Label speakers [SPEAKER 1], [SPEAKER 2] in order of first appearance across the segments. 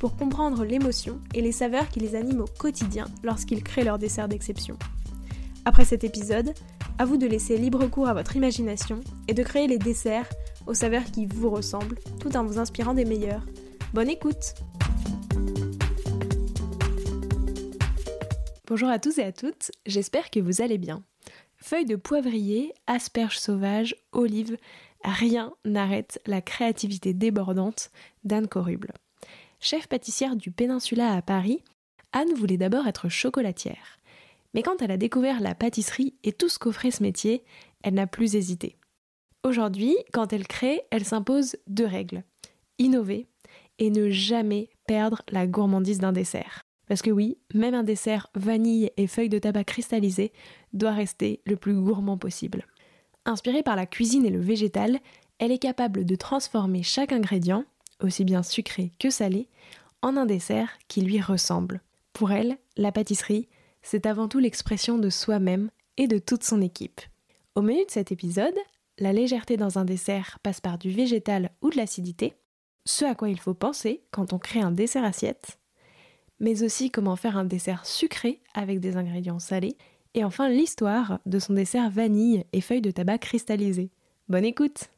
[SPEAKER 1] pour comprendre l'émotion et les saveurs qui les animent au quotidien lorsqu'ils créent leur dessert d'exception. Après cet épisode, à vous de laisser libre cours à votre imagination et de créer les desserts aux saveurs qui vous ressemblent tout en vous inspirant des meilleurs. Bonne écoute Bonjour à tous et à toutes, j'espère que vous allez bien. Feuilles de poivrier, asperges sauvages, olives, rien n'arrête la créativité débordante d'Anne Coruble. Chef pâtissière du Péninsula à Paris, Anne voulait d'abord être chocolatière. Mais quand elle a découvert la pâtisserie et tout ce qu'offrait ce métier, elle n'a plus hésité. Aujourd'hui, quand elle crée, elle s'impose deux règles. Innover et ne jamais perdre la gourmandise d'un dessert. Parce que oui, même un dessert vanille et feuilles de tabac cristallisées doit rester le plus gourmand possible. Inspirée par la cuisine et le végétal, elle est capable de transformer chaque ingrédient, aussi bien sucré que salé, en un dessert qui lui ressemble. Pour elle, la pâtisserie, c'est avant tout l'expression de soi-même et de toute son équipe. Au menu de cet épisode, la légèreté dans un dessert passe par du végétal ou de l'acidité, ce à quoi il faut penser quand on crée un dessert assiette, mais aussi comment faire un dessert sucré avec des ingrédients salés, et enfin l'histoire de son dessert vanille et feuilles de tabac cristallisées. Bonne écoute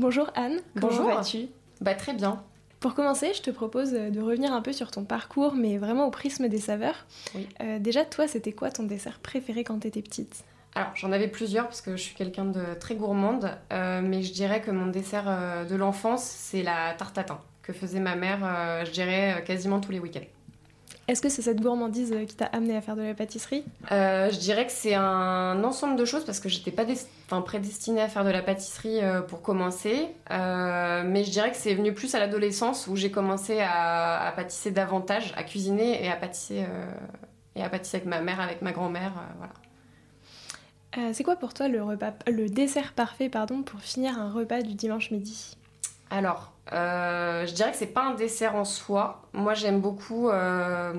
[SPEAKER 1] Bonjour Anne,
[SPEAKER 2] Bonjour.
[SPEAKER 1] comment vas-tu?
[SPEAKER 2] Bah très bien.
[SPEAKER 1] Pour commencer, je te propose de revenir un peu sur ton parcours, mais vraiment au prisme des saveurs.
[SPEAKER 2] Oui.
[SPEAKER 1] Euh, déjà, toi, c'était quoi ton dessert préféré quand t'étais petite?
[SPEAKER 2] Alors j'en avais plusieurs parce que je suis quelqu'un de très gourmande, euh, mais je dirais que mon dessert euh, de l'enfance c'est la tarte tatin que faisait ma mère, euh, je dirais euh, quasiment tous les week-ends.
[SPEAKER 1] Est-ce que c'est cette gourmandise qui t'a amené à faire de la pâtisserie?
[SPEAKER 2] Euh, je dirais que c'est un ensemble de choses parce que j'étais pas enfin, prédestinée à faire de la pâtisserie euh, pour commencer, Euh, mais je dirais que c'est venu plus à l'adolescence où j'ai commencé à, à pâtisser davantage, à cuisiner et à pâtisser euh, et à pâtisser avec ma mère, avec ma grand-mère, euh, voilà.
[SPEAKER 1] Euh, C'est quoi pour toi le, repas, le dessert parfait pardon, pour finir un repas du dimanche midi?
[SPEAKER 2] Alors, euh, je dirais que c'est pas un dessert en soi. Moi, j'aime beaucoup euh,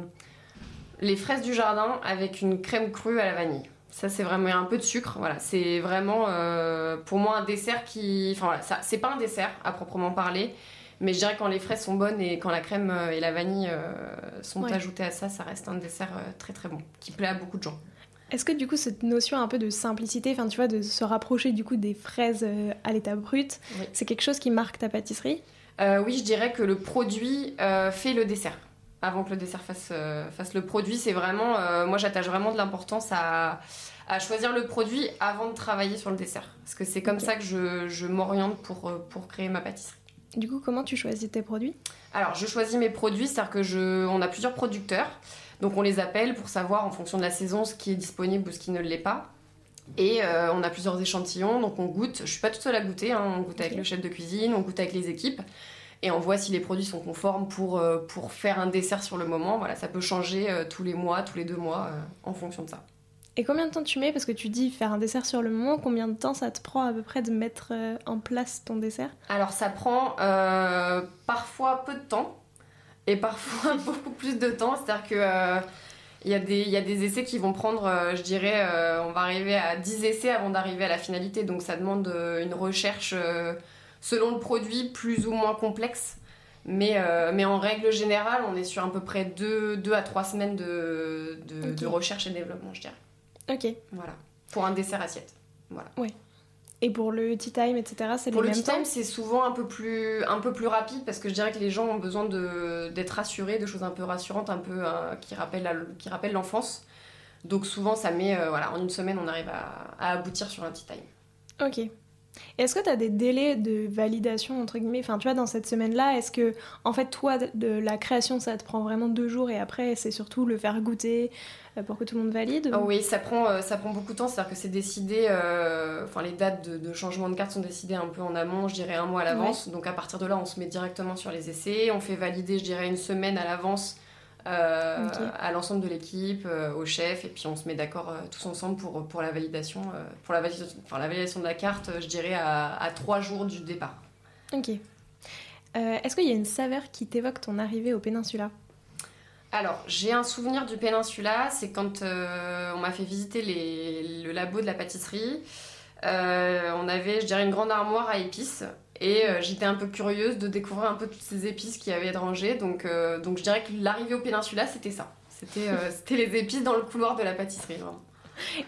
[SPEAKER 2] les fraises du jardin avec une crème crue à la vanille. Ça, c'est vraiment un peu de sucre. Voilà, c'est vraiment euh, pour moi un dessert qui. Enfin voilà, ça, c'est pas un dessert à proprement parler. Mais je dirais que quand les fraises sont bonnes et quand la crème et la vanille sont
[SPEAKER 1] Ouais.
[SPEAKER 2] ajoutées à ça, ça reste un dessert très très bon, qui plaît à beaucoup de gens.
[SPEAKER 1] Est-ce que du coup cette notion un peu de simplicité, enfin tu vois, de se rapprocher du coup des fraises à l'état brut,
[SPEAKER 2] Oui.
[SPEAKER 1] c'est quelque chose qui marque ta pâtisserie?
[SPEAKER 2] Euh, oui, je dirais que le produit euh, fait le dessert. Avant que le dessert fasse, euh, fasse le produit, c'est vraiment. moi, j'attache vraiment de l'importance à, à choisir le produit avant de travailler sur le dessert. Parce que c'est comme ça que je, je m'oriente pour, pour créer ma pâtisserie.
[SPEAKER 1] Du coup, comment tu choisis tes produits?
[SPEAKER 2] Alors, je choisis mes produits, c'est-à-dire que je, on a plusieurs producteurs. Donc, on les appelle pour savoir en fonction de la saison ce qui est disponible ou ce qui ne l'est pas. Et euh, on a plusieurs échantillons, donc on goûte. Je suis pas toute seule à goûter, hein. on goûte avec le chef de cuisine, on goûte avec les équipes. Et on voit si les produits sont conformes pour, euh, pour faire un dessert sur le moment. Voilà, ça peut changer euh, tous les mois, tous les deux mois, en fonction de ça.
[SPEAKER 1] Et combien de temps tu mets? Parce que tu dis faire un dessert sur le moment, combien de temps ça te prend à peu près de mettre en place ton dessert?
[SPEAKER 2] Alors ça prend parfois peu de temps et parfois beaucoup plus de temps. C'est-à-dire que il y, a des- il y a des essais qui vont prendre, euh, je dirais, euh, on va arriver à 10 essais avant d'arriver à la finalité. Donc ça demande euh, une recherche selon le produit plus ou moins complexe. Mais, mais en règle générale, on est sur à peu près 2 à 3 semaines de, de, recherche et développement, je dirais.
[SPEAKER 1] Ok.
[SPEAKER 2] Voilà. Pour un dessert assiette.
[SPEAKER 1] Et pour le tea time, etc., c'est
[SPEAKER 2] Pour
[SPEAKER 1] les
[SPEAKER 2] le
[SPEAKER 1] mêmes
[SPEAKER 2] tea time, c'est souvent un peu, plus, un peu plus rapide parce que je dirais que les gens ont besoin de- d'être rassurés, de choses un peu rassurantes, un peu euh, qui rappellent la- qui rappellent l'enfance. Donc souvent, ça met, euh, voilà, en une semaine, on arrive à, à aboutir sur un tea time.
[SPEAKER 1] Ok. Est-ce que tu as des délais de validation, entre guillemets Enfin, tu vois, dans cette semaine-là, est-ce que, en fait, toi, de la création, ça te prend vraiment deux jours et après, c'est surtout le faire goûter euh, pour que tout le monde valide
[SPEAKER 2] Oui, ça prend, euh, ça prend beaucoup de temps. C'est-à-dire que c'est décidé, euh, enfin, les dates de, changement de carte sont décidées un peu en amont, je dirais un mois à l'avance. Donc, à partir de là, on se met directement sur les essais. On fait valider, je dirais, une semaine à l'avance euh, à l'ensemble de l'équipe, euh, au chef, et puis on se met d'accord euh, tous ensemble pour, pour la validation, pour la validation, enfin, la validation de la carte, je dirais à, à trois jours du départ.
[SPEAKER 1] Ok. Est-ce qu'il y a une saveur qui t'évoque ton arrivée au Péninsula?
[SPEAKER 2] Alors, j'ai un souvenir du Péninsula, c'est quand on m'a fait visiter les, le labo de la pâtisserie. on avait, je dirais, une grande armoire à épices et euh, j'étais un peu curieuse de découvrir un peu toutes ces épices qui avaient être rangées. Donc, euh, donc je dirais que l'arrivée au Péninsula, c'était ça. C'était euh, c'était les épices dans le couloir de la pâtisserie.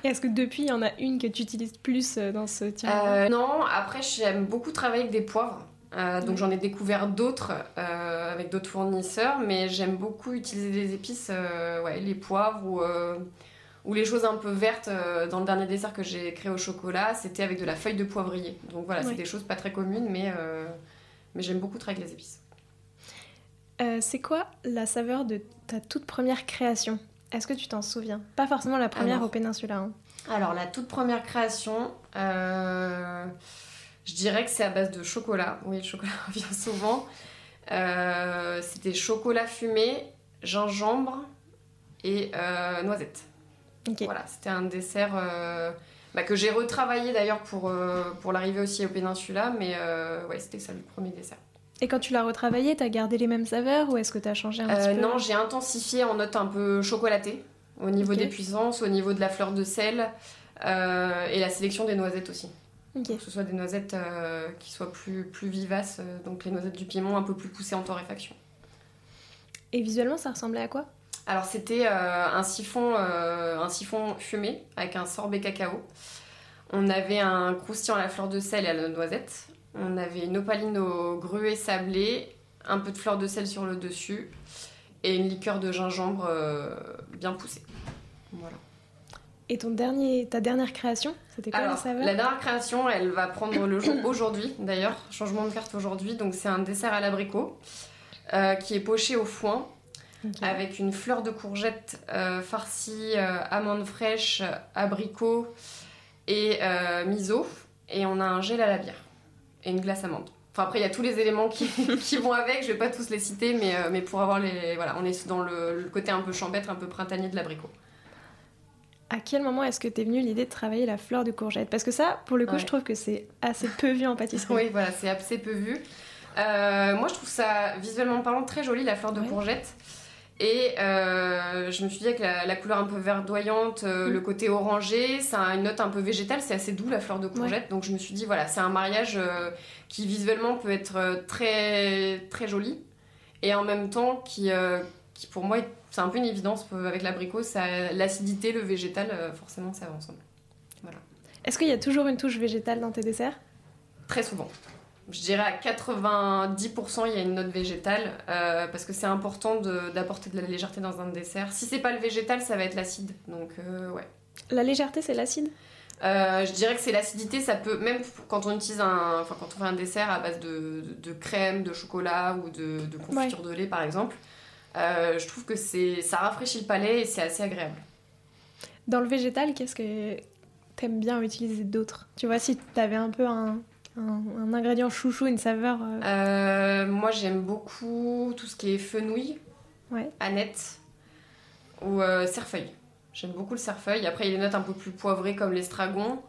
[SPEAKER 1] Et est-ce que depuis, il y en a une que tu utilises plus dans ce
[SPEAKER 2] tir Non, après, j'aime beaucoup travailler avec des poivres. donc j'en ai découvert d'autres avec d'autres fournisseurs, mais j'aime beaucoup utiliser des épices, ouais, les poivres ou ou les choses un peu vertes, euh, dans le dernier dessert que j'ai créé au chocolat, c'était avec de la feuille de poivrier. Donc voilà, c'est des choses pas très communes, mais, euh, mais j'aime beaucoup travailler avec les épices.
[SPEAKER 1] Euh, c'est quoi la saveur de ta toute première création? Est-ce que tu t'en souviens? Pas forcément la première au Péninsula. Hein.
[SPEAKER 2] Alors, la toute première création, je dirais que c'est à base de chocolat. Oui, le chocolat revient souvent. c'était chocolat fumé, gingembre et noisette. Voilà, c'était un dessert euh, bah, que j'ai retravaillé d'ailleurs pour, euh, pour l'arrivée aussi au Péninsula, mais euh, ouais, c'était ça le premier dessert.
[SPEAKER 1] Et quand tu l'as retravaillé, t'as gardé les mêmes saveurs ou est-ce que t'as changé un petit peu
[SPEAKER 2] Non, j'ai intensifié en note un peu chocolatée au niveau des puissances, au niveau de la fleur de sel et la sélection des noisettes aussi. Que ce soit des noisettes qui soient plus, plus vivaces, donc les noisettes du piment un peu plus poussées en torréfaction.
[SPEAKER 1] Et visuellement, ça ressemblait à quoi?
[SPEAKER 2] Alors c'était euh, un, siphon, euh, un siphon fumé avec un sorbet cacao. On avait un croustillant à la fleur de sel et à la noisette. On avait une opaline au gruet sablé, un peu de fleur de sel sur le dessus et une liqueur de gingembre euh, bien poussée. Voilà.
[SPEAKER 1] Et ton dernier, ta dernière création, c'était quoi la saveur?
[SPEAKER 2] La dernière création, elle va prendre le jour aujourd'hui d'ailleurs, changement de carte aujourd'hui. Donc c'est un dessert à l'abricot qui est poché au foin avec une fleur de courgette euh, farcie euh, amandes fraîches, abricots et euh, miso. Et on a un gel à la bière et une glace amande. Enfin, après, il y a tous les éléments qui, qui, vont avec, je vais pas tous les citer, mais, mais pour avoir les. Voilà, on est dans le, côté un peu champêtre, un peu printanier de l'abricot.
[SPEAKER 1] À quel moment est-ce que t'es venue l'idée de travailler la fleur de courgette? Parce que ça, pour le coup, je trouve que c'est assez peu vu en pâtisserie.
[SPEAKER 2] oui, voilà, c'est assez peu vu. moi, je trouve ça, visuellement parlant, très joli, la fleur de courgette. Et euh, je me suis dit avec la, couleur un peu verdoyante, euh, le mm. côté orangé, ça a une note un peu végétale, c'est assez doux la fleur de courgette. Donc je me suis dit, voilà, c'est un mariage euh, qui visuellement peut être très, très joli. Et en même temps, qui, qui pour moi, c'est un peu une évidence avec l'abricot, l'acidité, le végétal, forcément, ça va ensemble. Voilà.
[SPEAKER 1] Est-ce qu'il y a toujours une touche végétale dans tes desserts?
[SPEAKER 2] Très souvent je dirais à 90% il y a une note végétale euh, parce que c'est important d'apporter de, la légèreté dans un dessert. Si c'est pas le végétal, ça va être l'acide. Donc euh, ouais.
[SPEAKER 1] La légèreté, c'est l'acide?
[SPEAKER 2] Euh, je dirais que c'est l'acidité, ça peut, même quand on utilise un, enfin quand on fait un dessert à base de, de, crème, de chocolat ou de, de confiture de lait par exemple, je trouve que c'est, ça rafraîchit le palais et c'est assez agréable.
[SPEAKER 1] Dans le végétal, qu'est-ce que t'aimes bien utiliser d'autre? Tu vois, si t'avais un peu un, un, ingrédient chouchou, une saveur euh,
[SPEAKER 2] euh, Moi, j'aime beaucoup tout ce qui est fenouil, ouais. aneth ou euh, cerfeuil. J'aime beaucoup le cerfeuil. Après, il y a des notes un peu plus poivrées comme l'estragon.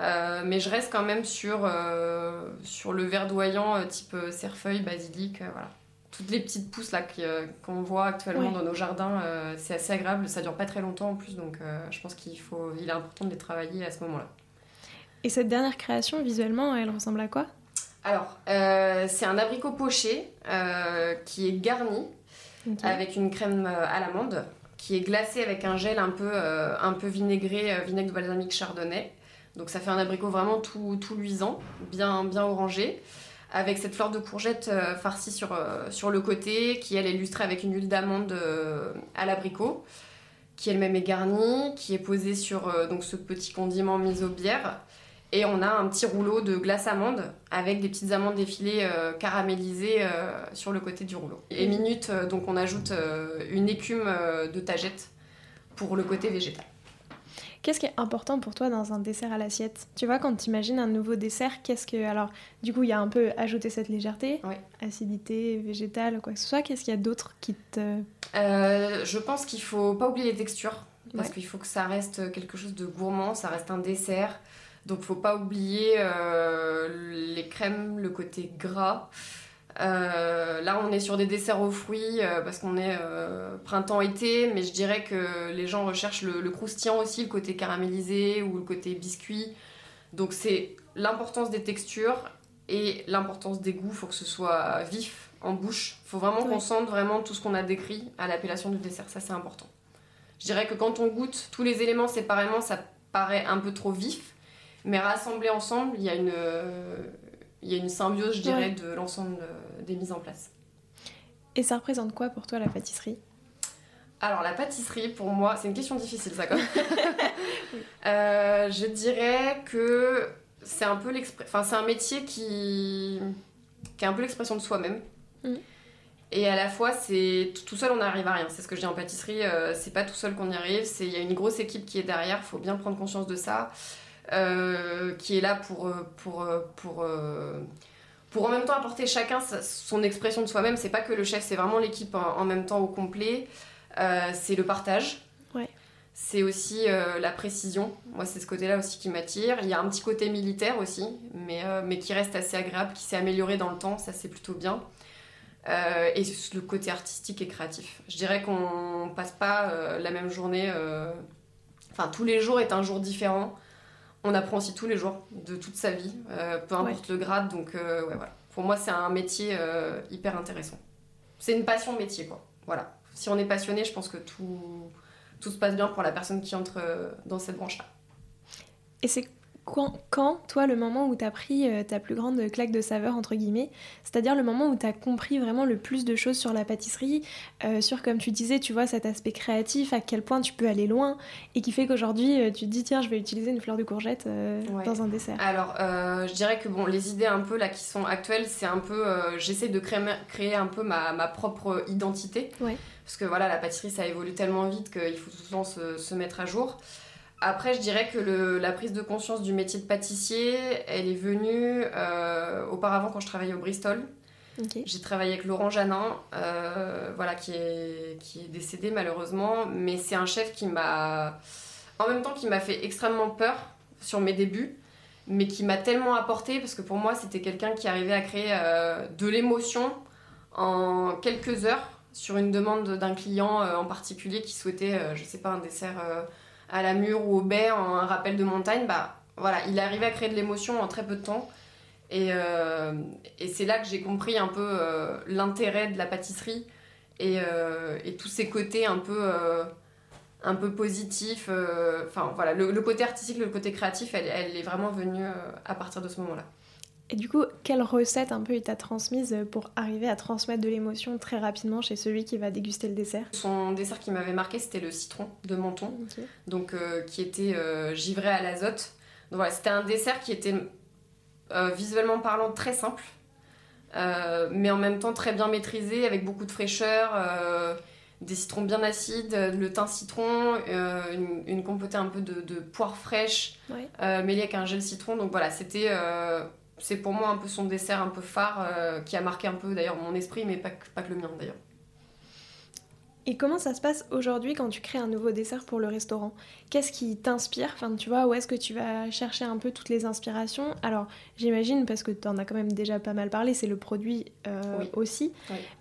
[SPEAKER 2] mais je reste quand même sur, sur le verdoyant type cerfeuil, basilic, voilà. Toutes les petites pousses là qu'on voit actuellement dans nos jardins, c'est assez agréable. Ça dure pas très longtemps en plus, donc je pense qu'il faut, il est important de les travailler à ce moment-là.
[SPEAKER 1] Et cette dernière création, visuellement, elle ressemble à quoi?
[SPEAKER 2] Alors, euh, c'est un abricot poché euh, qui est garni avec une crème euh, à l'amande, qui est glacé avec un gel un peu, un peu vinaigré, vinaigre de balsamique chardonnay. Donc ça fait un abricot vraiment tout, tout luisant, bien, bien orangé, avec cette fleur de courgette farcie sur, sur le côté, qui elle est illustrée avec une huile d'amande à l'abricot, qui elle-même est garnie, qui est posée sur donc ce petit condiment miso bière Et on a un petit rouleau de glace amande avec des petites amandes défilées caramélisées sur le côté du rouleau. Et minute, donc on ajoute une écume de tagette pour le côté végétal.
[SPEAKER 1] Qu'est-ce qui est important pour toi dans un dessert à l'assiette? Tu vois, quand tu imagines un nouveau dessert, qu'est-ce que. Alors, du coup, il y a un peu ajouter cette légèreté, acidité, végétale, quoi que ce soit. Qu'est-ce qu'il y a d'autre qui te.
[SPEAKER 2] Euh, je pense qu'il faut pas oublier les textures, parce qu'il faut que ça reste quelque chose de gourmand, ça reste un dessert. Donc, faut pas oublier euh, les crèmes, le côté gras. Euh, là, on est sur des desserts aux fruits euh, parce qu'on est printemps-été, mais je dirais que les gens recherchent le, croustillant aussi, le côté caramélisé ou le côté biscuit. Donc, c'est l'importance des textures et l'importance des goûts. Il faut que ce soit vif en bouche. Il faut vraiment qu'on sente vraiment tout ce qu'on a décrit à l'appellation du dessert. Ça, c'est important. Je dirais que quand on goûte tous les éléments séparément, ça paraît un peu trop vif, mais rassemblés ensemble, il y a une il y a une symbiose, je dirais, de l'ensemble des mises en place.
[SPEAKER 1] Et ça représente quoi pour toi la pâtisserie?
[SPEAKER 2] Alors la pâtisserie, pour moi, c'est une question difficile ça quand même. Euh, je dirais que c'est un peu enfin c'est un métier qui, qui est un peu l'expression de soi-même. Mm. Et à la fois, c'est tout seul, on n'arrive à rien. C'est ce que je dis en pâtisserie, euh, c'est pas tout seul qu'on y arrive. Il y a une grosse équipe qui est derrière, il faut bien prendre conscience de ça. Euh, qui est là pour, euh, pour, euh, pour, pour en même temps apporter chacun son expression de soi-même. C'est pas que le chef, c'est vraiment l'équipe en, même temps au complet. c'est le partage. C'est aussi la précision. Moi, c'est ce côté-là aussi qui m'attire. Il y a un petit côté militaire aussi, mais, mais qui reste assez agréable, qui s'est amélioré dans le temps. Ça, c'est plutôt bien. et le côté artistique et créatif. Je dirais qu'on passe pas la même journée. Enfin, tous les jours est un jour différent on apprend aussi tous les jours de toute sa vie, euh, peu importe le grade. Donc, euh, ouais, voilà. Pour moi, c'est un métier euh, hyper intéressant. C'est une passion métier, quoi. Voilà. Si on est passionné, je pense que tout, tout se passe bien pour la personne qui entre dans cette branche-là.
[SPEAKER 1] Et c'est quand, toi, le moment où tu as pris euh, ta plus grande claque de saveur, entre guillemets, c'est-à-dire le moment où tu as compris vraiment le plus de choses sur la pâtisserie, euh, sur, comme tu disais, tu vois, cet aspect créatif, à quel point tu peux aller loin, et qui fait qu'aujourd'hui, euh, tu te dis, tiens, je vais utiliser une fleur de courgette dans un dessert
[SPEAKER 2] Alors, je dirais que, bon, les idées un peu là qui sont actuelles, c'est un peu, j'essaie de créer, créer, un peu ma, ma propre identité. Parce que voilà, la pâtisserie, ça évolue tellement vite qu'il faut tout le temps se, se mettre à jour. Après, je dirais que la prise de conscience du métier de pâtissier, elle est venue euh, auparavant quand je travaillais au Bristol. J'ai travaillé avec Laurent Janin, euh, voilà, qui est, qui est décédé malheureusement, mais c'est un chef qui m'a, en même temps, qui m'a fait extrêmement peur sur mes débuts, mais qui m'a tellement apporté parce que pour moi, c'était quelqu'un qui arrivait à créer euh, de l'émotion en quelques heures sur une demande d'un client en particulier qui souhaitait, je sais pas, un dessert à la mûre ou au baie en rappel de montagne, bah voilà, il arrivé à créer de l'émotion en très peu de temps. Et, euh, c'est là que j'ai compris un peu euh, l'intérêt de la pâtisserie et, euh, et, tous ces côtés un peu, un peu positifs. Enfin voilà, le, côté artistique, le côté créatif, elle est vraiment venue à partir de ce moment-là.
[SPEAKER 1] Et du coup, quelle recette un peu il t'a transmise pour arriver à transmettre de l'émotion très rapidement chez celui qui va déguster le dessert?
[SPEAKER 2] Son dessert qui m'avait marqué, c'était le citron de Menton, donc euh, qui était euh, givré à l'azote. Donc voilà, c'était un dessert qui était euh, visuellement parlant très simple, mais en même temps très bien maîtrisé, avec beaucoup de fraîcheur des citrons bien acides, le thym citron, une, compotée un peu de, poire fraîche mêlée avec un gel citron. Donc voilà, c'était c'est pour moi un peu son dessert un peu phare euh, qui a marqué un peu d'ailleurs mon esprit, mais pas pas que le mien d'ailleurs.
[SPEAKER 1] Et comment ça se passe aujourd'hui quand tu crées un nouveau dessert pour le restaurant? Qu'est-ce qui t'inspire? Enfin, tu vois, où est-ce que tu vas chercher un peu toutes les inspirations? Alors, j'imagine, parce que tu en as quand même déjà pas mal parlé, c'est le produit euh, aussi.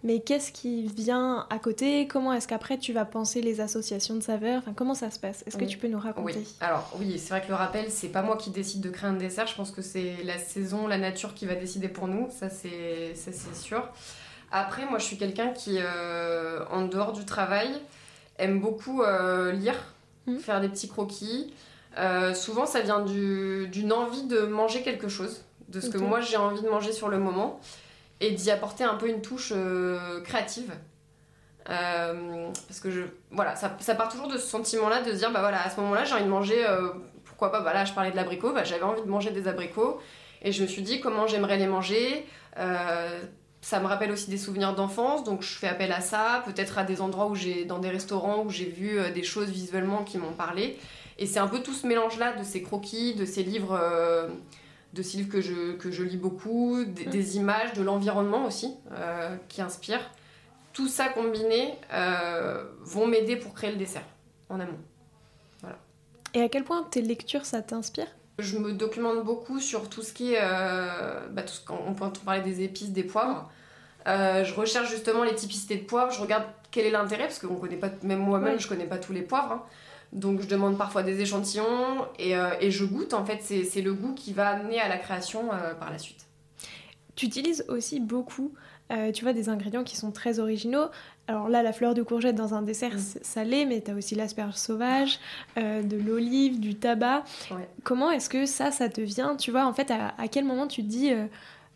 [SPEAKER 1] Mais qu'est-ce qui vient à côté? Comment est-ce qu'après tu vas penser les associations de saveurs? Enfin, comment ça se passe? Est-ce que tu peux nous raconter?
[SPEAKER 2] Oui, alors oui, c'est vrai que le rappel, c'est pas moi qui décide de créer un dessert. Je pense que c'est la saison, la nature qui va décider pour nous. Ça, c'est sûr. Après, moi, je suis quelqu'un qui, euh, en dehors du travail, aime beaucoup euh, lire, hmm. faire des petits croquis. Euh, souvent, ça vient d'une envie de manger quelque chose, de ce que moi j'ai envie de manger sur le moment, et d'y apporter un peu une touche créative. parce que je, voilà, ça, ça, part toujours de ce sentiment-là de se dire, bah voilà, à ce moment-là, j'ai envie de manger pourquoi pas, bah là je parlais de l'abricot, bah, j'avais envie de manger des abricots et je me suis dit comment j'aimerais les manger. Euh, ça me rappelle aussi des souvenirs d'enfance, donc je fais appel à ça, peut-être à des endroits où j'ai, dans des restaurants où j'ai vu euh, des choses visuellement qui m'ont parlé. Et c'est un peu tout ce mélange-là de ces croquis, de ces livres, euh, de ces livres que je, que je lis beaucoup, des, des images, de l'environnement aussi, qui inspirent. Tout ça combiné vont m'aider pour créer le dessert en amont.
[SPEAKER 1] Et à quel point tes lectures, ça t'inspire?
[SPEAKER 2] Je me documente beaucoup sur tout ce qui est... Euh, bah, tout ce on peut parler des épices, des poivres. Euh, je recherche justement les typicités de poivres, je regarde quel est l'intérêt, parce qu'on connaît pas, même moi-même, je connais pas tous les poivres. Hein. Donc je demande parfois des échantillons et, euh, et je goûte. En fait, c'est le goût qui va amener à la création par la suite.
[SPEAKER 1] Tu utilises aussi beaucoup, tu vois, des ingrédients qui sont très originaux. Alors là, la fleur de courgette dans un dessert mm. salé, mais tu as aussi l'asperge sauvage, euh, de l'olive, du tabac. Comment est-ce que ça, ça te vient? Tu vois, en fait, à, quel moment tu te dis, euh,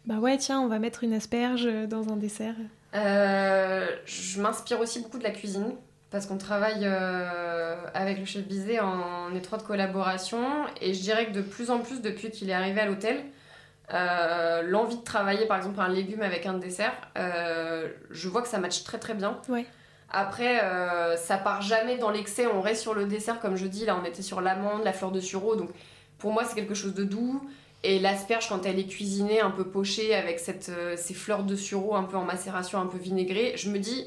[SPEAKER 1] bah ouais, tiens, on va mettre une asperge dans un dessert?
[SPEAKER 2] Euh, Je m'inspire aussi beaucoup de la cuisine, parce qu'on travaille avec le chef Bizet en étroite collaboration, et je dirais que de plus en plus, depuis qu'il est arrivé à l'hôtel, euh, l'envie de travailler par exemple un légume avec un dessert, euh, je vois que ça matche très très bien. Après, euh, ça part jamais dans l'excès, on reste sur le dessert comme je dis, là on était sur l'amande, la fleur de sureau, donc pour moi c'est quelque chose de doux. Et l'asperge quand elle est cuisinée, un peu pochée avec cette, ces fleurs de sureau un peu en macération, un peu vinaigrée, je me dis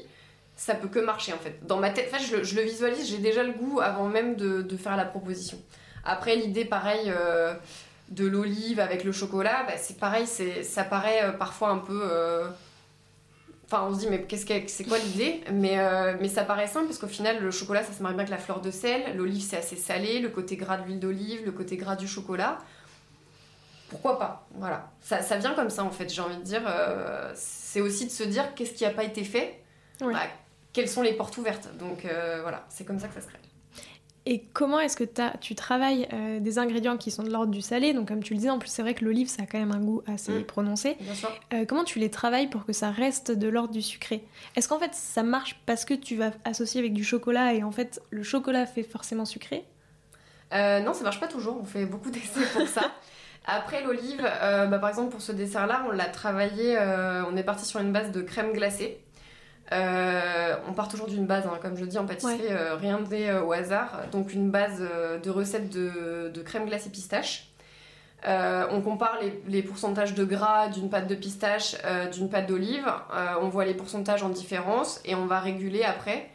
[SPEAKER 2] ça peut que marcher en fait. Dans ma tête, en fait, je, le, visualise, j'ai déjà le goût avant même de, de faire la proposition. Après l'idée pareil de l'olive avec le chocolat, bah, c'est pareil, ça paraît euh, parfois un peu. Euh, enfin, on se dit, mais qu'est-ce que c'est quoi l'idée? Mais, euh, mais ça paraît simple parce qu'au final, le chocolat, ça se marie bien avec la fleur de sel. L'olive, c'est assez salé. Le côté gras de l'huile d'olive, le côté gras du chocolat. Pourquoi pas? Voilà. Ça, ça, vient comme ça, en fait, j'ai envie de dire. c'est aussi de se dire qu'est-ce qui n'a pas été fait? Bah, Quelles sont les portes ouvertes? Donc voilà, c'est comme ça que ça se crée.
[SPEAKER 1] Et comment est-ce que tu travailles euh, des ingrédients qui sont de l'ordre du salé? Donc comme tu le disais, en plus c'est vrai que l'olive ça a quand même un goût assez mm. prononcé.
[SPEAKER 2] Bien sûr.
[SPEAKER 1] Euh, comment tu les travailles pour que ça reste de l'ordre du sucré? Est-ce qu'en fait ça marche parce que tu vas associer avec du chocolat et en fait le chocolat fait forcément sucré?
[SPEAKER 2] Euh, Non, ça marche pas toujours. On fait beaucoup d'essais pour ça. Après l'olive, bah, par exemple pour ce dessert-là, on l'a travaillé, on est parti sur une base de crème glacée. Euh, on part toujours d'une base, hein, comme je dis en pâtisserie, euh, rien n'est euh, au hasard. Donc une base de recettes de, crème glacée pistache. on compare les, pourcentages de gras d'une pâte de pistache, d'une pâte d'olive. on voit les pourcentages en différence et on va réguler après.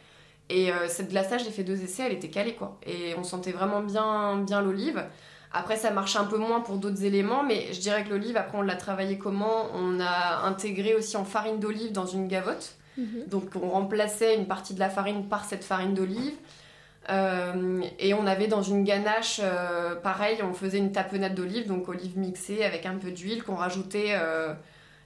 [SPEAKER 2] Et cette glaçage, j'ai fait deux essais, elle était calée quoi. Et on sentait vraiment bien, bien l'olive. Après, ça marche un peu moins pour d'autres éléments, mais je dirais que l'olive, après, on l'a travaillé comment? On a intégré aussi en farine d'olive dans une gavotte. Mhm. Donc on remplaçait une partie de la farine par cette farine d'olive. Euh, et on avait dans une ganache, euh, pareil, on faisait une tapenade d'olive, donc olive mixée avec un peu d'huile qu'on rajoutait, euh,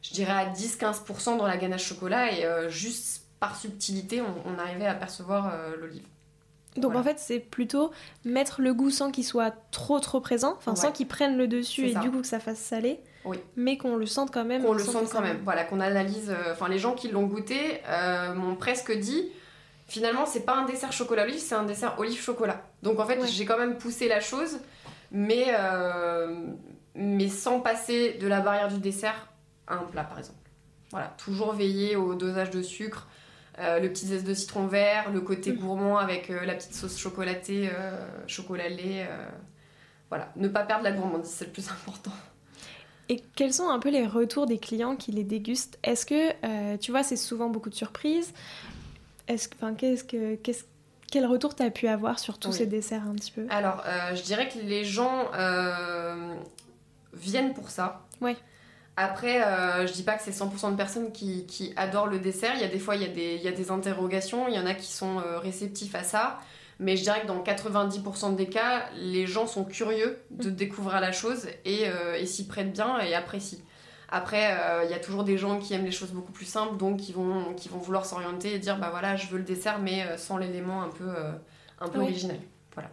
[SPEAKER 2] je dirais, à 10-15% dans la ganache chocolat. Et juste par subtilité, on, arrivait à percevoir l'olive.
[SPEAKER 1] Donc en fait, c'est plutôt mettre le goût sans qu'il soit trop trop présent, enfin sans qu'il prenne le dessus et du coup que ça fasse salé.
[SPEAKER 2] Oui.
[SPEAKER 1] Mais qu'on le sente quand même.
[SPEAKER 2] Qu'on le sente quand même. Voilà, qu'on analyse. Euh, enfin, les gens qui l'ont goûté euh, m'ont presque dit finalement, c'est pas un dessert chocolat olive, c'est un dessert olive chocolat. Donc en fait, j'ai quand même poussé la chose, mais, euh, mais sans passer de la barrière du dessert à un plat, par exemple. Voilà, toujours veiller au dosage de sucre. le petit zeste de citron vert, le côté mm. gourmand avec la petite sauce chocolatée, chocolat lait. voilà, ne pas perdre la gourmandise, c'est le plus important.
[SPEAKER 1] Et quels sont un peu les retours des clients qui les dégustent? Est-ce que, euh, tu vois, c'est souvent beaucoup de surprises? Est-ce, enfin, qu'est-ce que, qu'est-ce, quel retour tu as pu avoir sur tous ces desserts un petit peu?
[SPEAKER 2] Alors, euh, je dirais que les gens euh, viennent pour ça.
[SPEAKER 1] Oui.
[SPEAKER 2] Après, je dis pas que c'est 100% de personnes qui, qui, adorent le dessert. Il y a des fois, il y a des, il y a des interrogations. Il y en a qui sont réceptifs à ça. Mais je dirais que dans 90% des cas, les gens sont curieux de mm. découvrir la chose euh, et, s'y prêtent bien et apprécient. Après, euh, il y a toujours des gens qui aiment les choses beaucoup plus simples, donc qui vont, qui vont vouloir s'orienter et dire bah voilà, je veux le dessert, mais euh, sans l'élément un peu, un peu original. Voilà.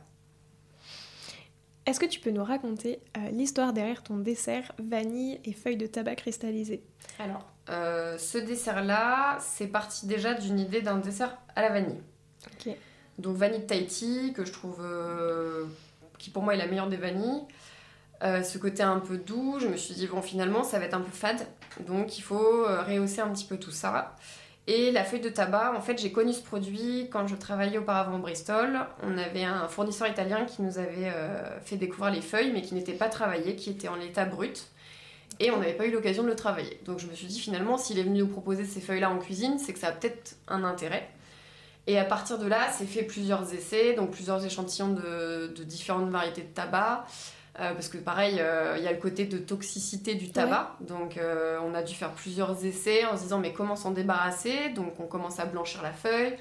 [SPEAKER 1] Est-ce que tu peux nous raconter l'histoire derrière ton dessert vanille et feuilles de tabac cristallisées?
[SPEAKER 2] Alors, ce dessert-là, c'est parti déjà d'une idée d'un dessert à la vanille.
[SPEAKER 1] Ok.
[SPEAKER 2] Donc vanille Tahiti, que je trouve euh, qui pour moi est la meilleure des vanilles. Euh, ce côté un peu doux, je me suis dit, bon, finalement, ça va être un peu fade, donc il faut euh, rehausser un petit peu tout ça. Et la feuille de tabac, en fait, j'ai connu ce produit quand je travaillais auparavant au Bristol. On avait un fournisseur italien qui nous avait fait découvrir les feuilles, mais qui n'étaient pas travaillées, qui étaient en l'état brut. Et on n'avait pas eu l'occasion de le travailler. Donc je me suis dit, finalement, s'il est venu nous proposer ces feuilles-là en cuisine, c'est que ça a peut-être un intérêt. Et à partir de là, c'est fait plusieurs essais, donc plusieurs échantillons de, de différentes variétés de tabac. Euh, parce que pareil, euh, il y a le côté de toxicité du tabac. Donc euh, on a dû faire plusieurs essais en se disant mais comment s'en débarrasser? Donc on commence à blanchir la feuille.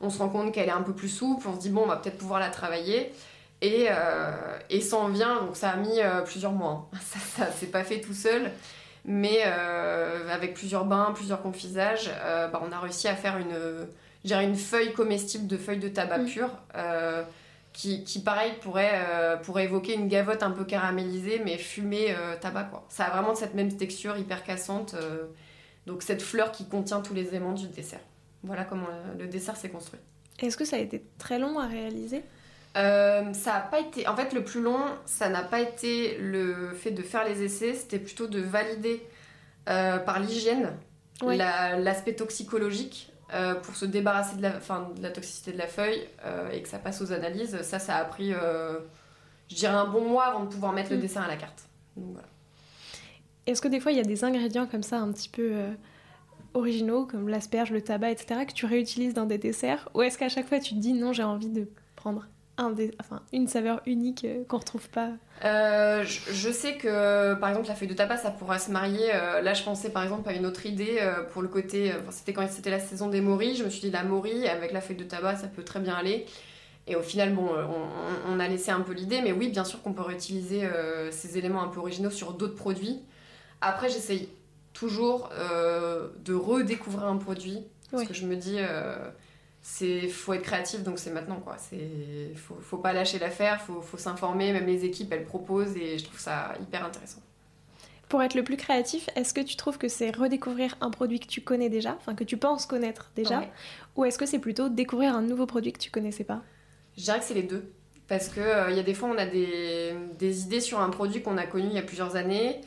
[SPEAKER 2] On se rend compte qu'elle est un peu plus souple. On se dit bon on va peut-être pouvoir la travailler. Et, et ça en vient, donc ça a mis plusieurs mois. Ça, ça s'est pas fait tout seul. Mais avec plusieurs bains, plusieurs confisages, bah, on a réussi à faire une, une feuille comestible de feuilles de tabac mmh. pure qui, qui pareil, pourrait, euh, pourrait évoquer une gavotte un peu caramélisée, mais fumée euh, tabac, quoi. Ça a vraiment cette même texture hyper cassante. Euh, donc cette fleur qui contient tous les éléments du dessert. Voilà comment le dessert s'est construit.
[SPEAKER 1] Est-ce que ça a été très long à réaliser?
[SPEAKER 2] Ça a pas été. En fait, le plus long, ça n'a pas été le fait de faire les essais, c'était plutôt de valider par l'hygiène l'aspect toxicologique euh, pour se débarrasser de la, fin, de la toxicité de la feuille euh, et que ça passe aux analyses. Ça, ça a pris, euh, je dirais, un bon mois avant de pouvoir mettre le mm. dessin à la carte.
[SPEAKER 1] Est-ce que des fois, il y a des ingrédients comme ça un petit peu originaux, comme l'asperge, le tabac, etc., que tu réutilises dans des desserts Ou est-ce qu'à chaque fois, tu te dis non, j'ai envie de prendre un enfin, une saveur unique euh, qu'on retrouve pas
[SPEAKER 2] euh, je, sais que par exemple la feuille de tabac ça pourra se marier. Euh, là je pensais par exemple à une autre idée pour le côté. c'était quand c'était la saison des moris. Je me suis dit la mori avec la feuille de tabac ça peut très bien aller. Et au final, bon, on, a laissé un peu l'idée, mais oui, bien sûr qu'on peut réutiliser ces éléments un peu originaux sur d'autres produits. Après, j'essaye toujours de redécouvrir un produit, parce que je me dis, c'est faut être créatif donc c'est maintenant quoi. C'est faut, faut pas lâcher l'affaire faut, faut s'informer même les équipes elles proposent et je trouve ça hyper intéressant.
[SPEAKER 1] Pour être le plus créatif est-ce que tu trouves que c'est redécouvrir un produit que tu connais déjà enfin que tu penses connaître déjà ou est-ce que c'est plutôt découvrir un nouveau produit que tu connaissais pas?
[SPEAKER 2] Je dirais que c'est les deux. Parce que euh, il y a des fois on a des, des idées sur un produit qu'on a connu il y a plusieurs années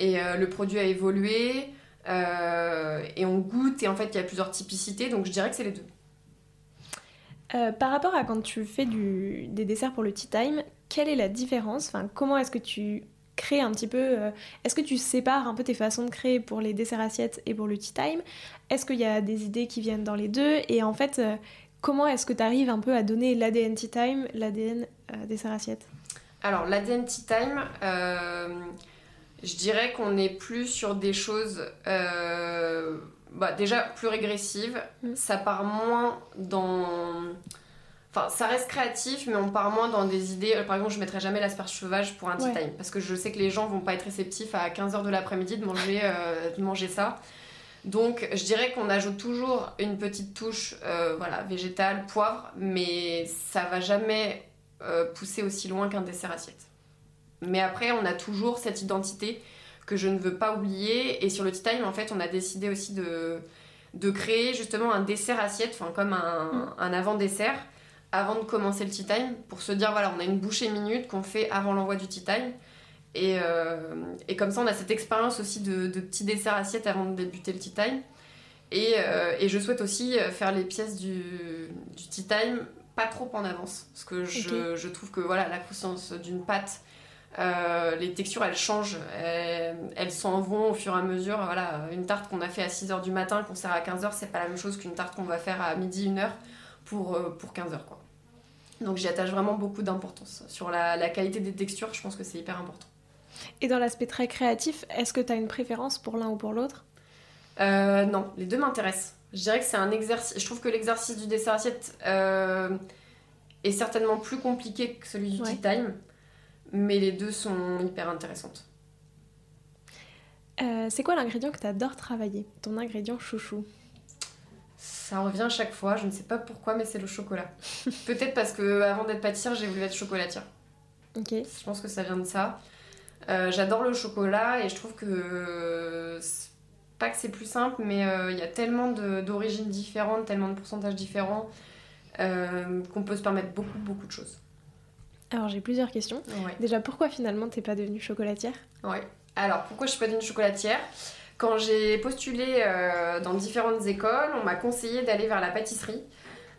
[SPEAKER 2] et euh, le produit a évolué euh, et on goûte et en fait il y a plusieurs typicités donc je dirais que c'est les deux
[SPEAKER 1] euh, par rapport à quand tu fais des desserts pour le tea time, quelle est la différence? Comment est-ce que tu crées un petit peu euh, Est-ce que tu sépares un peu tes façons de créer pour les desserts assiettes et pour le tea time? Est-ce qu'il y a des idées qui viennent dans les deux? Et en fait, euh, comment est-ce que tu arrives un peu à donner l'ADN tea time, l'ADN dessert assiette?
[SPEAKER 2] Alors, l'ADN tea time, je dirais qu'on est plus sur des choses bah, déjà plus régressive. Mm. Ça part moins dans. Enfin, ça reste créatif, mais on part moins dans des idées. Par exemple, je mettrai jamais l'asperge sauvage pour un tea time parce que je sais que les gens vont pas être réceptifs à 15h de l'après-midi de manger, euh, de manger ça. Donc, je dirais qu'on ajoute toujours une petite touche euh, voilà, végétale, poivre, mais ça va jamais euh, pousser aussi loin qu'un dessert assiette. Mais après, on a toujours cette identité que je ne veux pas oublier. Et sur le tea time, en fait, on a décidé aussi de, de créer justement un dessert assiette, enfin comme un, un avant-dessert, avant de commencer le tea time, pour se dire, voilà, on a une bouchée minute qu'on fait avant l'envoi du tea time. Et, euh, et, comme ça, on a cette expérience aussi de, de petits desserts assiettes avant de débuter le tea time. Et, euh, et, je souhaite aussi faire les pièces du, du, tea time pas trop en avance. Parce que je, je trouve que voilà, la croissance d'une pâte euh, les textures elles changent, elles s'en vont au fur et à mesure. Voilà, une tarte qu'on a fait à 6h du matin, qu'on sert à 15h, c'est pas la même chose qu'une tarte qu'on va faire à midi, 1h pour, euh, pour 15h. Quoi. Donc j'y attache vraiment beaucoup d'importance. Sur la, qualité des textures, je pense que c'est hyper important.
[SPEAKER 1] Et dans l'aspect très créatif, est-ce que tu as une préférence pour l'un ou pour l'autre?
[SPEAKER 2] Euh, Non, les deux m'intéressent. Je dirais que c'est un exercice. Je trouve que l'exercice du dessert assiette est certainement plus compliqué que celui du tea time mais les deux sont hyper intéressantes.
[SPEAKER 1] Euh, c'est quoi l'ingrédient que tu adores travailler? Ton ingrédient chouchou?
[SPEAKER 2] Ça revient chaque fois, je ne sais pas pourquoi, mais c'est le chocolat. Peut-être parce que avant d'être pâtissière, j'ai voulu être chocolatière.
[SPEAKER 1] Ok.
[SPEAKER 2] Je pense que ça vient de ça. Euh, j'adore le chocolat et je trouve que pas que c'est plus simple, mais euh, il y a tellement d'origines différentes, tellement de pourcentages différents qu'on peut se permettre beaucoup beaucoup de choses.
[SPEAKER 1] Alors j'ai plusieurs questions. Déjà, pourquoi finalement t'es pas devenue chocolatière?
[SPEAKER 2] Ouais. Alors pourquoi je suis pas devenue chocolatière? Quand j'ai postulé euh, dans différentes écoles, on m'a conseillé d'aller vers la pâtisserie.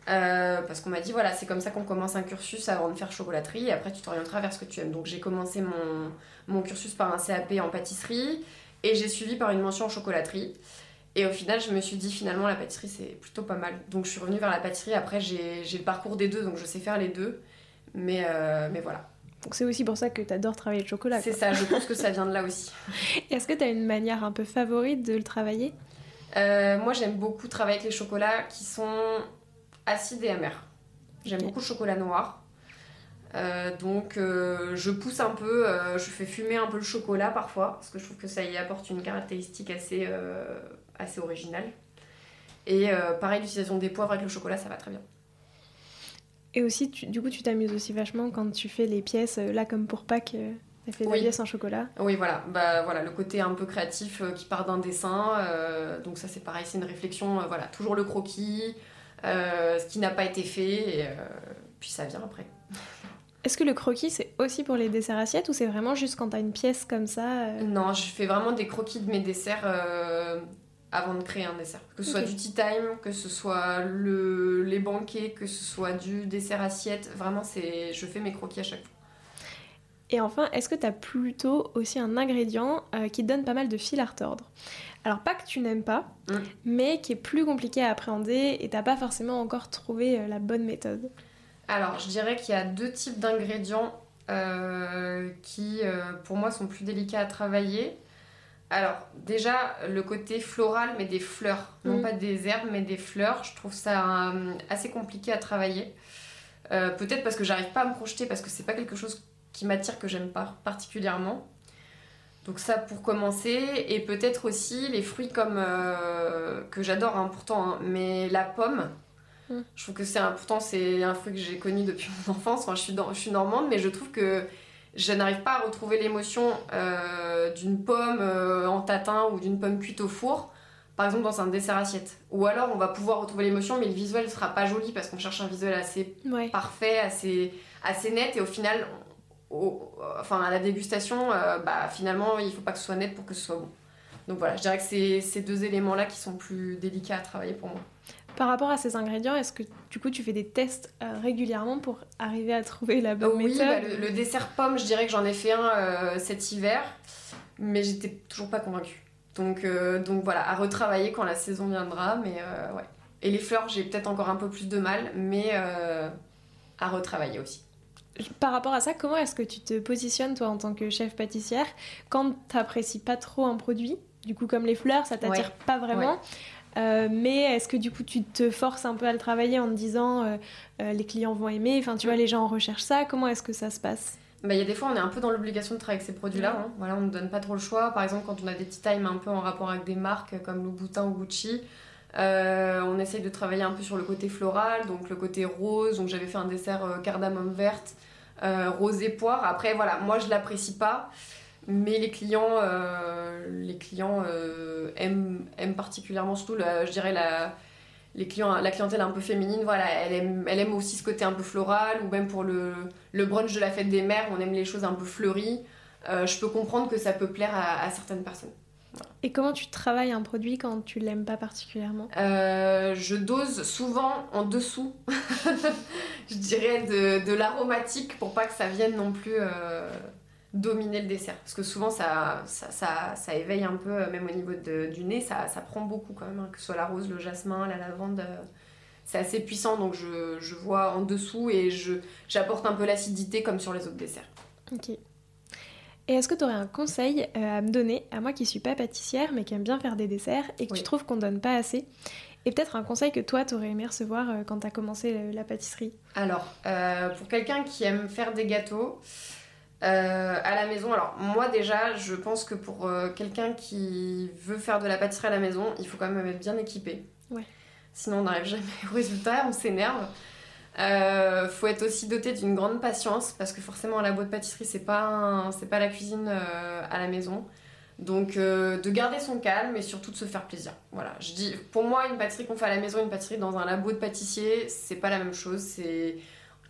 [SPEAKER 2] Euh, parce qu'on m'a dit voilà c'est comme ça qu'on commence un cursus avant de faire chocolaterie et après tu t'orienteras vers ce que tu aimes. Donc j'ai commencé mon, mon, cursus par un CAP en pâtisserie et j'ai suivi par une mention en chocolaterie. Et au final je me suis dit finalement la pâtisserie c'est plutôt pas mal. Donc je suis revenue vers la pâtisserie. Après j'ai le parcours des deux donc je sais faire les deux mais, euh, mais voilà
[SPEAKER 1] donc c'est aussi pour ça que tu adores travailler le chocolat.
[SPEAKER 2] C'est ça, je pense que ça vient de là aussi.
[SPEAKER 1] Est-ce que tu as une manière un peu favorite de le travailler?
[SPEAKER 2] Euh, Moi j'aime beaucoup travailler avec les chocolats qui sont acides et amers. J'aime beaucoup le chocolat noir. Euh, donc euh, je pousse un peu, je fais fumer un peu le chocolat parfois, parce que je trouve que ça y apporte une caractéristique assez, assez originale. Et pareil, l'utilisation des poivres avec le chocolat, ça va très bien.
[SPEAKER 1] Et aussi, du coup, tu t'amuses aussi vachement quand tu fais les pièces, euh, là comme pour Pâques, euh, tu fait oui. pièce en chocolat.
[SPEAKER 2] Oui, voilà. Bah, voilà, le côté un peu créatif euh, qui part d'un dessin. donc ça, c'est pareil, c'est une réflexion. voilà, toujours le croquis, ce qui n'a pas été fait, et puis ça vient après.
[SPEAKER 1] Est-ce que le croquis, c'est aussi pour les desserts assiettes ou c'est vraiment juste quand tu as une pièce comme ça
[SPEAKER 2] Non, je fais vraiment des croquis de mes desserts avant de créer un dessert. Que ce soit du tea time, que ce soit le, les banquets, que ce soit du dessert assiette. Vraiment, c'est je fais mes croquis à chaque fois.
[SPEAKER 1] Et enfin, est-ce que tu as plutôt aussi un ingrédient euh, qui donne pas mal de fil à retordre? Alors, pas que tu n'aimes pas, mm. mais qui est plus compliqué à appréhender et t'as pas forcément encore trouvé euh, la bonne méthode
[SPEAKER 2] Alors, je dirais qu'il y a deux types d'ingrédients euh, qui, pour moi, sont plus délicats à travailler. Alors, déjà, le côté floral, mais des fleurs. Non mm. pas des herbes, mais des fleurs. Je trouve ça euh, assez compliqué à travailler. Euh, peut-être parce que j'arrive pas à me projeter, parce que c'est pas quelque chose qui m'attire, que j'aime pas particulièrement. Donc ça pour commencer, et peut-être aussi les fruits comme euh, que j'adore hein, pourtant, hein, mais la pomme, mm. je trouve que c'est pourtant c'est un fruit que j'ai connu depuis mon enfance. je suis je suis normande, mais je trouve que je n'arrive pas à retrouver l'émotion euh, d'une pomme euh, en tatin ou d'une pomme cuite au four, par exemple dans un dessert assiette. Ou alors on va pouvoir retrouver l'émotion, mais le visuel ne sera pas joli parce qu'on cherche un visuel assez parfait, assez, assez net, et au final, enfin à la dégustation, euh, bah, finalement il ne faut pas que ce soit net pour que ce soit bon. Donc voilà, je dirais que c'est ces deux éléments-là qui sont plus délicats à travailler pour moi.
[SPEAKER 1] Par rapport à ces ingrédients, est-ce que du coup tu fais des tests euh, régulièrement pour arriver à trouver la bonne
[SPEAKER 2] oui,
[SPEAKER 1] méthode?
[SPEAKER 2] bah, le, le, dessert pomme, je dirais que j'en ai fait un euh, cet hiver, mais j'étais toujours pas convaincue. Donc, euh, donc voilà, à retravailler quand la saison viendra, mais ouais. Et les fleurs, j'ai peut-être encore un peu plus de mal, mais à retravailler aussi.
[SPEAKER 1] Par rapport à ça, comment est-ce que tu te positionnes toi en tant que chef pâtissière quand tu n'apprécies pas trop un produit? Du coup, comme les fleurs, ça t'attire pas vraiment. Euh, mais est-ce que du coup tu te forces un peu à le travailler en te disant euh, euh, les clients vont aimer, enfin tu vois les gens recherchent ça, comment est-ce que ça se passe?
[SPEAKER 2] Bah, il y a des fois, on est un peu dans l'obligation de travailler avec ces produits-là. Hein. Voilà, on ne donne pas trop le choix. Par exemple, quand on a des tea time un peu en rapport avec des marques comme Louboutin ou Gucci, on essaye de travailler un peu sur le côté floral, donc le côté rose. Donc j'avais fait un dessert cardamome verte, rose et poire. Après, voilà, moi je l'apprécie pas. Mais les clients, euh, les clients euh, aiment, aiment, particulièrement, surtout, je dirais, la, les clients, la clientèle un peu féminine, voilà, elle aime, elle aime aussi ce côté un peu floral, ou même pour le, le brunch de la fête des mères, on aime les choses un peu fleuries. Euh, je peux comprendre que ça peut plaire à, certaines personnes.
[SPEAKER 1] Et comment tu travailles un produit quand tu l'aimes pas particulièrement?
[SPEAKER 2] Je dose souvent en dessous, je dirais, de, de l'aromatique pour pas que ça vienne non plus dominer le dessert. Parce que souvent, ça, ça, ça, éveille un peu, même au niveau du nez, ça, ça prend beaucoup quand même, hein, que ce soit la rose, le jasmin, la lavande. Euh, c'est assez puissant, donc je, je, vois en dessous et je, j'apporte un peu l'acidité comme sur les autres desserts.
[SPEAKER 1] Ok. Et est-ce que tu aurais un conseil euh, à me donner, à moi qui suis pas pâtissière mais qui aime bien faire des desserts et que tu trouves qu'on donne pas assez? Et peut-être un conseil que toi, tu aurais aimé recevoir euh, quand tu as commencé la pâtisserie?
[SPEAKER 2] Alors, pour quelqu'un qui aime faire des gâteaux, euh, à la maison, alors moi déjà, je pense que pour euh, quelqu'un qui veut faire de la pâtisserie à la maison, il faut quand même être bien équipé.
[SPEAKER 1] Ouais.
[SPEAKER 2] Sinon, on n'arrive jamais au résultat, on s'énerve. Euh, faut être aussi doté d'une grande patience parce que forcément, la boîte de pâtisserie, c'est pas, c'est pas la cuisine euh, à la maison. Donc, de garder son calme et surtout de se faire plaisir. Voilà, je dis, pour moi, une pâtisserie qu'on fait à la maison, une pâtisserie dans un labo de pâtissier, c'est pas la même chose. C'est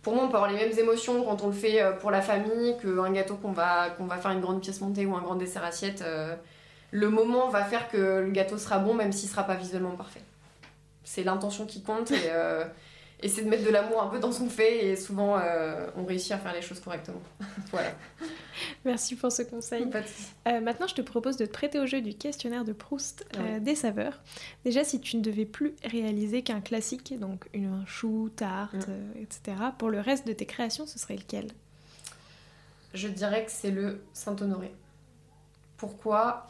[SPEAKER 2] pour moi, on peut avoir les mêmes émotions quand on le fait pour la famille qu'un gâteau qu'on va, qu'on va faire une grande pièce montée ou un grand dessert assiette. le moment va faire que le gâteau sera bon, même s'il sera pas visuellement parfait. C'est l'intention qui compte et c'est de mettre de l'amour un peu dans son fait et souvent euh, on réussit à faire les choses correctement. voilà.
[SPEAKER 1] Merci pour ce conseil. Euh, maintenant, je te propose de te prêter au jeu du questionnaire de Proust euh, des saveurs. Déjà, si tu ne devais plus réaliser qu'un classique, donc une, un chou, tarte, mm. etc., pour le reste de tes créations, ce serait lequel?
[SPEAKER 2] Je dirais que c'est le Saint-Honoré. Pourquoi?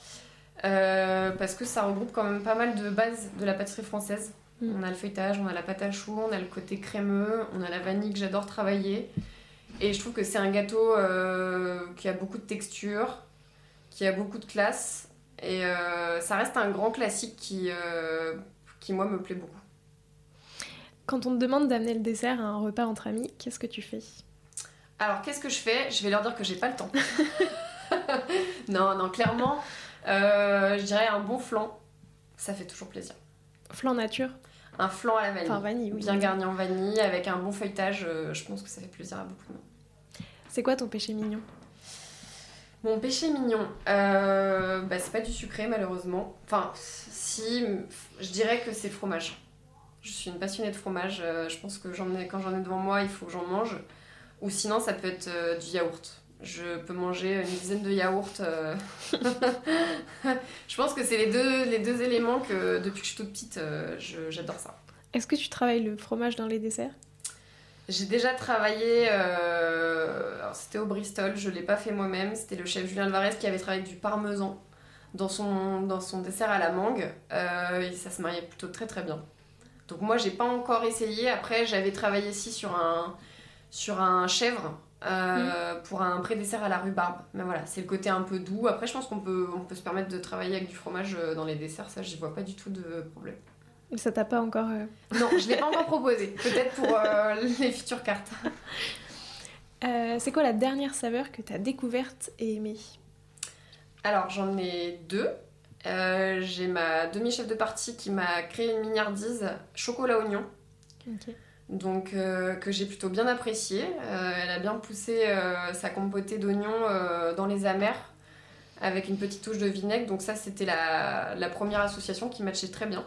[SPEAKER 2] Parce que ça regroupe quand même pas mal de bases de la pâtisserie française. On a le feuilletage, on a la pâte à choux, on a le côté crémeux, on a la vanille que j'adore travailler. Et je trouve que c'est un gâteau euh, qui a beaucoup de texture, qui a beaucoup de classe. Et euh, ça reste un grand classique qui, euh, qui, moi, me plaît beaucoup.
[SPEAKER 1] Quand on te demande d'amener le dessert à un repas entre amis, qu'est-ce que tu fais?
[SPEAKER 2] Alors, qu'est-ce que je fais? Je vais leur dire que j'ai pas le temps. non, non, clairement, je dirais un bon flan. Ça fait toujours plaisir.
[SPEAKER 1] Flan nature?
[SPEAKER 2] Un flan à la vanille. Bien garni en vanille, avec un bon feuilletage, euh, je pense que ça fait plaisir à beaucoup de monde.
[SPEAKER 1] C'est quoi ton péché mignon?
[SPEAKER 2] Mon péché mignon, euh, bah, c'est pas du sucré malheureusement. Enfin, si, je dirais que c'est fromage. Je suis une passionnée de fromage. Euh, je pense que j'en ai, quand j'en ai devant moi, il faut que j'en mange. Ou sinon, ça peut être du yaourt. Je peux manger une dizaine de yaourts. je pense que c'est les deux, les deux éléments que depuis que je suis toute petite, j'adore ça.
[SPEAKER 1] Est-ce que tu travailles le fromage dans les desserts?
[SPEAKER 2] J'ai déjà travaillé, euh, c'était au Bristol, je ne l'ai pas fait moi-même, c'était le chef Julien Alvarez qui avait travaillé du parmesan dans son, dans son dessert à la mangue, euh, et ça se mariait plutôt très très bien. Donc moi j'ai pas encore essayé, après j'avais travaillé ici sur un, sur un chèvre, euh, pour un pré-dessert à la rhubarbe. Mais voilà, c'est le côté un peu doux. Après, je pense qu'on peut, on peut se permettre de travailler avec du fromage dans les desserts, ça, j'y vois pas du tout de problème.
[SPEAKER 1] Ça t'a pas encore. Euh,
[SPEAKER 2] non, je l'ai pas encore proposé. Peut-être pour euh, les futures cartes.
[SPEAKER 1] Euh, c'est quoi la dernière saveur que tu as découverte et aimée?
[SPEAKER 2] Alors, j'en ai deux. j'ai ma demi-chef de partie qui m'a créé une mignardise chocolat-oignon. Donc, que j'ai plutôt bien appréciée. elle a bien poussé sa compotée d'oignons dans les amers avec une petite touche de vinaigre. Donc, ça, c'était la, la première association qui matchait très bien.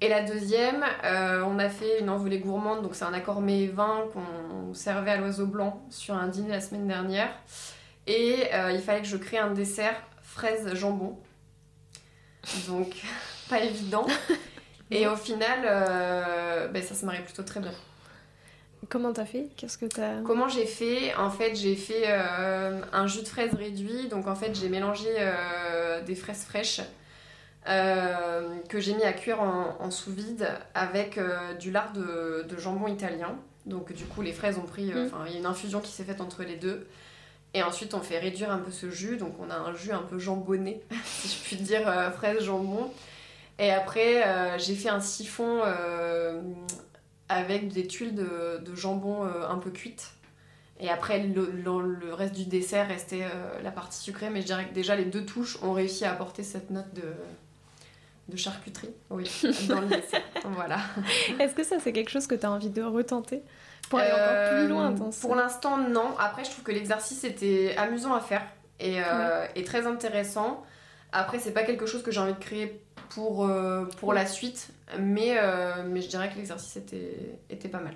[SPEAKER 2] Et la deuxième, euh, on a fait une envolée gourmande, donc c'est un accord mets vin qu'on servait à l'oiseau blanc sur un dîner la semaine dernière. Et euh, il fallait que je crée un dessert fraise jambon. Donc, pas évident. Et au final, euh, ben, ça se marie plutôt très bien.
[SPEAKER 1] Comment t'as fait? Qu'est-ce que t'as
[SPEAKER 2] Comment j'ai fait? En fait, j'ai fait un jus de fraises réduit. Donc en fait, j'ai mélangé des fraises fraîches euh, que j'ai mis à cuire en, sous-vide avec euh, du lard de, jambon italien. Donc du coup, les fraises ont pris... Euh, mm. Enfin, il y a une infusion qui s'est faite entre les deux. Et ensuite, on fait réduire un peu ce jus. Donc on a un jus un peu jambonné, si je puis dire, fraise, jambon. Et après, j'ai fait un siphon avec des tuiles de, jambon un peu cuites. Et après, le, le, reste du dessert restait la partie sucrée. Mais je dirais que déjà, les deux touches ont réussi à apporter cette note de, de charcuterie, oui, dans le dessert. voilà.
[SPEAKER 1] Est-ce que ça, c'est quelque chose que tu as envie de retenter pour aller encore plus loin
[SPEAKER 2] euh, Pour l'instant, non. Après, je trouve que l'exercice était amusant à faire et, euh, très intéressant. Après, c'est pas quelque chose que j'ai envie de créer pour, euh, pour la suite, mais, mais je dirais que l'exercice était, était pas mal.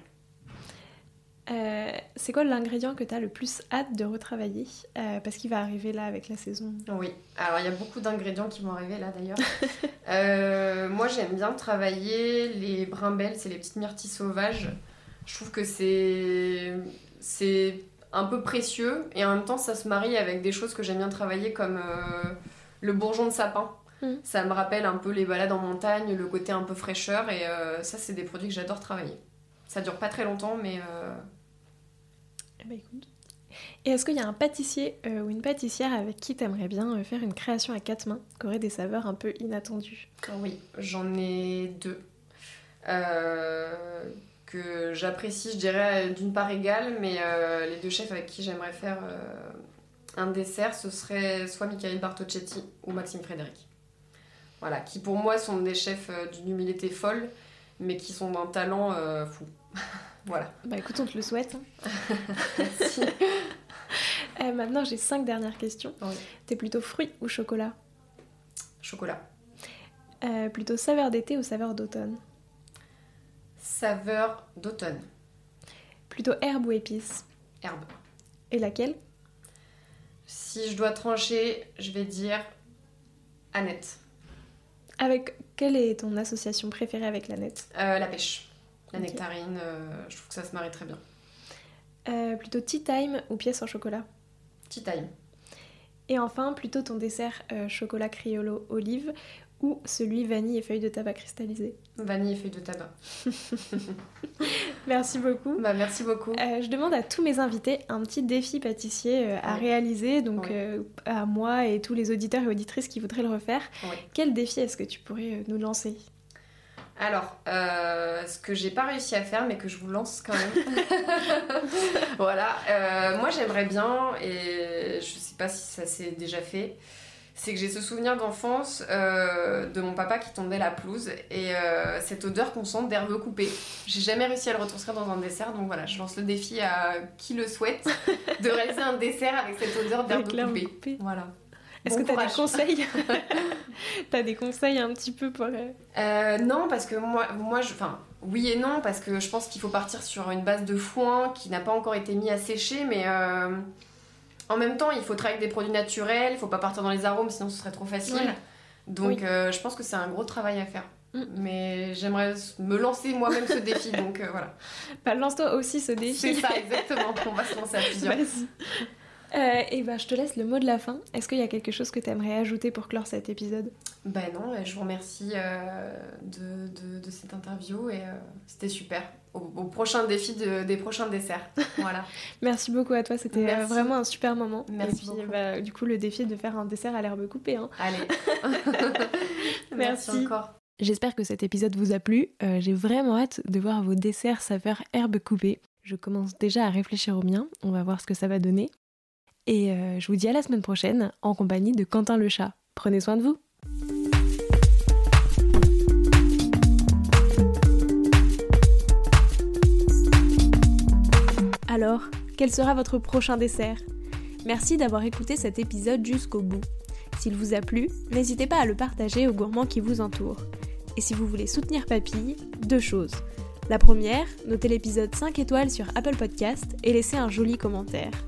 [SPEAKER 1] Euh, c'est quoi l'ingrédient que tu as le plus hâte de retravailler euh, Parce qu'il va arriver là avec la saison?
[SPEAKER 2] Oui, alors il y a beaucoup d'ingrédients qui vont arriver là d'ailleurs. Euh, moi j'aime bien travailler les brimbelles, c'est les petites myrtilles sauvages. Je trouve que c'est c'est un peu précieux et en même temps ça se marie avec des choses que j'aime bien travailler comme le bourgeon de sapin. Mm. Ça me rappelle un peu les balades en montagne, le côté un peu fraîcheur et ça c'est des produits que j'adore travailler. Ça dure pas très longtemps mais
[SPEAKER 1] eh ben, Et est-ce qu'il y a un pâtissier euh, ou une pâtissière avec qui tu aimerais bien euh, faire une création à quatre mains qui aurait des saveurs un peu inattendues?
[SPEAKER 2] Oui, j'en ai deux. Euh, que j'apprécie, je dirais, d'une part égale, mais les deux chefs avec qui j'aimerais faire un dessert, ce serait soit Michael Bartocchetti ou Maxime Frédéric. Voilà, qui pour moi sont des chefs d'une humilité folle, mais qui sont d'un talent fou. Voilà.
[SPEAKER 1] Bah écoute, on te le souhaite. hein.
[SPEAKER 2] Merci.
[SPEAKER 1] Euh, maintenant, j'ai cinq dernières questions.
[SPEAKER 2] Oui.
[SPEAKER 1] T'es plutôt fruit ou chocolat?
[SPEAKER 2] Chocolat.
[SPEAKER 1] Euh, Plutôt saveur d'été ou saveur d'automne?
[SPEAKER 2] Saveur d'automne.
[SPEAKER 1] Plutôt herbe ou épice
[SPEAKER 2] Herbe.
[SPEAKER 1] Et laquelle?
[SPEAKER 2] Si je dois trancher, je vais dire Annette.
[SPEAKER 1] Avec quelle est ton association préférée avec la nette
[SPEAKER 2] Euh, la pêche. La nectarine, euh, je trouve que ça se marie très bien.
[SPEAKER 1] Euh, Plutôt tea time ou pièce en chocolat?
[SPEAKER 2] Tea time.
[SPEAKER 1] Et enfin, plutôt ton dessert euh, chocolat criollo olive ou celui vanille et feuilles de tabac cristallisées.
[SPEAKER 2] Vanille et feuilles de tabac.
[SPEAKER 1] Merci beaucoup.
[SPEAKER 2] Bah, merci beaucoup.
[SPEAKER 1] Euh, je demande à tous mes invités un petit défi pâtissier euh, à réaliser, donc euh, à moi et tous les auditeurs et auditrices qui voudraient le refaire. Quel défi est-ce que tu pourrais nous lancer?
[SPEAKER 2] Alors, euh, ce que j'ai pas réussi à faire, mais que je vous lance quand même. voilà. euh, moi, j'aimerais bien, et je sais pas si ça s'est déjà fait, c'est que j'ai ce souvenir d'enfance euh, de mon papa qui tondait la pelouse et euh, cette odeur qu'on sent d'herbe coupée. J'ai jamais réussi à le retranscrire dans un dessert, donc voilà, je lance le défi à qui le souhaite de réaliser un dessert avec cette odeur d'herbe coupée.
[SPEAKER 1] coupée.
[SPEAKER 2] Voilà.
[SPEAKER 1] Est-ce
[SPEAKER 2] Bon
[SPEAKER 1] que tu as des conseils T'as des conseils un petit peu pour... euh,
[SPEAKER 2] non, parce que moi, moi je, enfin, oui et non, parce que je pense qu'il faut partir sur une base de foin qui n'a pas encore été mis à sécher, mais euh, en même temps, il faut travailler avec des produits naturels, il faut pas partir dans les arômes, sinon ce serait trop facile.
[SPEAKER 1] Ouais.
[SPEAKER 2] Donc,
[SPEAKER 1] Oui.
[SPEAKER 2] euh, je pense que c'est un gros travail à faire.
[SPEAKER 1] Mm.
[SPEAKER 2] Mais j'aimerais me lancer moi-même ce défi, donc euh, voilà.
[SPEAKER 1] Bah, lance-toi aussi ce défi.
[SPEAKER 2] C'est ça, exactement. On va se lancer à plusieurs.
[SPEAKER 1] Vas-y. Euh, et bah, je te laisse le mot de la fin. Est-ce qu'il y a quelque chose que tu aimerais ajouter pour clore cet épisode?
[SPEAKER 2] Ben non, je vous remercie euh, de, de- de cette interview et euh, c'était super. Au, au prochain défi de- des prochains desserts. Voilà.
[SPEAKER 1] Merci beaucoup à toi, c'était euh, vraiment un super moment.
[SPEAKER 2] Merci
[SPEAKER 1] et puis,
[SPEAKER 2] beaucoup.
[SPEAKER 1] bah, du coup, le défi de faire un dessert à l'herbe coupée. hein.
[SPEAKER 2] Allez.
[SPEAKER 1] Merci.
[SPEAKER 2] encore.
[SPEAKER 1] J'espère que cet épisode vous a plu. Euh, J'ai vraiment hâte de voir vos desserts saveur herbe coupée. Je commence déjà à réfléchir au mien. On va voir ce que ça va donner. Et euh, je vous dis à la semaine prochaine en compagnie de Quentin le chat. Prenez soin de vous. Alors, quel sera votre prochain dessert? Merci d'avoir écouté cet épisode jusqu'au bout. S'il vous a plu, n'hésitez pas à le partager aux gourmands qui vous entourent. Et si vous voulez soutenir Papille, deux choses. La première, notez l'épisode 5 étoiles sur Apple Podcast et laissez un joli commentaire.